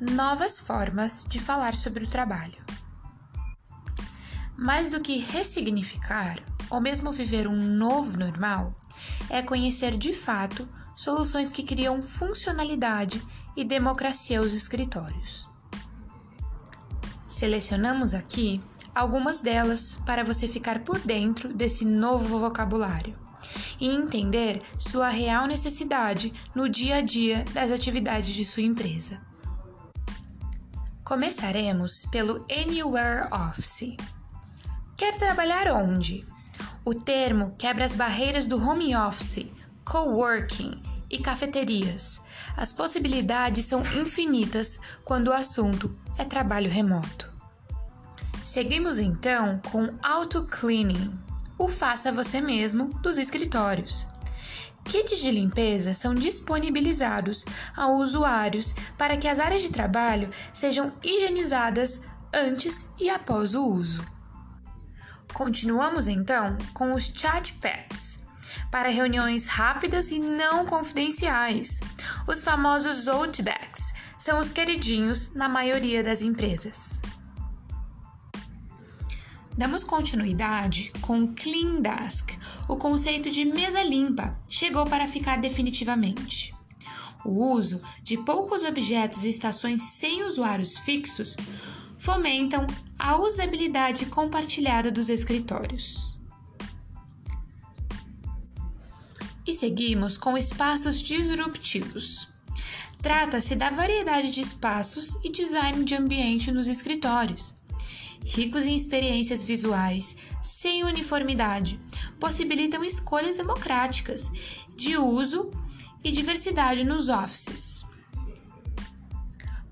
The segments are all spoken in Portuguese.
novas formas de falar sobre o trabalho. Mais do que ressignificar, ou mesmo viver um novo normal, é conhecer de fato soluções que criam funcionalidade e democracia aos escritórios. Selecionamos aqui algumas delas para você ficar por dentro desse novo vocabulário e entender sua real necessidade no dia a dia das atividades de sua empresa. Começaremos pelo Anywhere Office. Quer trabalhar onde? O termo quebra as barreiras do home office, coworking e cafeterias. As possibilidades são infinitas quando o assunto é trabalho remoto. Seguimos então com auto cleaning, o faça você mesmo dos escritórios. Kits de limpeza são disponibilizados a usuários para que as áreas de trabalho sejam higienizadas antes e após o uso. Continuamos então com os chat pads para reuniões rápidas e não confidenciais. Os famosos outbacks são os queridinhos na maioria das empresas. Damos continuidade com Clean Desk. O conceito de mesa limpa chegou para ficar definitivamente. O uso de poucos objetos e estações sem usuários fixos fomentam a usabilidade compartilhada dos escritórios. E seguimos com espaços disruptivos. Trata-se da variedade de espaços e design de ambiente nos escritórios, ricos em experiências visuais, sem uniformidade, possibilitam escolhas democráticas de uso e diversidade nos offices.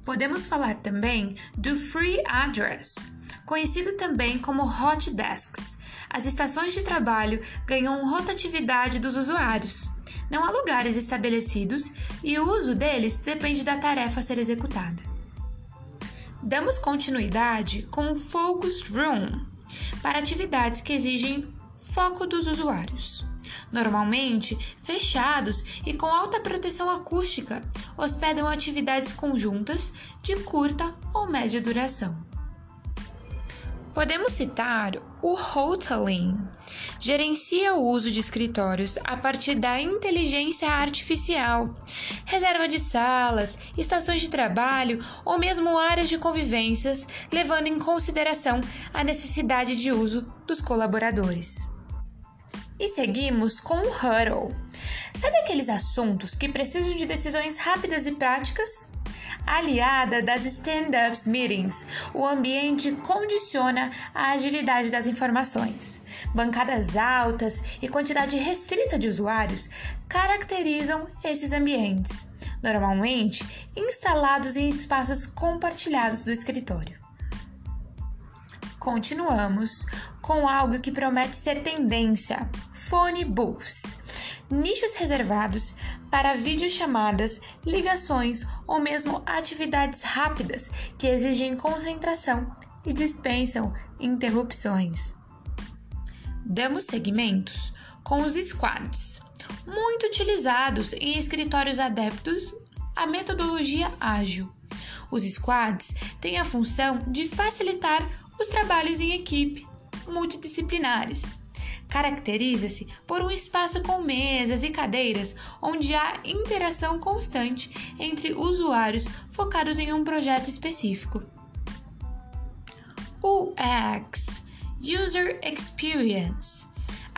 Podemos falar também do Free Address, conhecido também como Hot Desks. As estações de trabalho ganham rotatividade dos usuários. Não há lugares estabelecidos e o uso deles depende da tarefa a ser executada. Damos continuidade com o Focus Room para atividades que exigem foco dos usuários normalmente fechados e com alta proteção acústica, hospedam atividades conjuntas de curta ou média duração. Podemos citar o Hoteling. Gerencia o uso de escritórios a partir da inteligência artificial, reserva de salas, estações de trabalho ou mesmo áreas de convivências, levando em consideração a necessidade de uso dos colaboradores. E seguimos com o Huddle. Sabe aqueles assuntos que precisam de decisões rápidas e práticas? Aliada das stand-ups meetings, o ambiente condiciona a agilidade das informações. Bancadas altas e quantidade restrita de usuários caracterizam esses ambientes, normalmente instalados em espaços compartilhados do escritório. Continuamos com algo que promete ser tendência: phone booths. Nichos reservados para videochamadas, ligações ou mesmo atividades rápidas que exigem concentração e dispensam interrupções. Damos segmentos com os squads, muito utilizados em escritórios adeptos à metodologia ágil. Os squads têm a função de facilitar os trabalhos em equipe multidisciplinares. Caracteriza-se por um espaço com mesas e cadeiras onde há interação constante entre usuários focados em um projeto específico. UX User Experience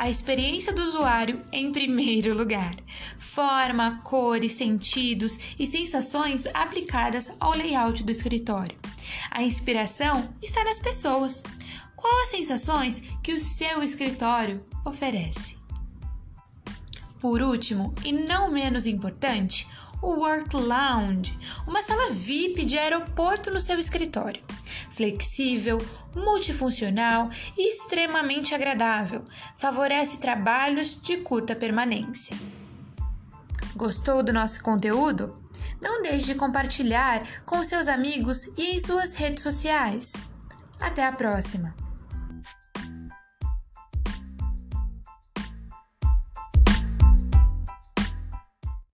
a experiência do usuário em primeiro lugar. Forma, cores, sentidos e sensações aplicadas ao layout do escritório. A inspiração está nas pessoas. Qual as sensações que o seu escritório oferece? Por último, e não menos importante, o Work Lounge, uma sala VIP de aeroporto no seu escritório. Flexível, multifuncional e extremamente agradável, favorece trabalhos de curta permanência. Gostou do nosso conteúdo? Não deixe de compartilhar com seus amigos e em suas redes sociais. Até a próxima!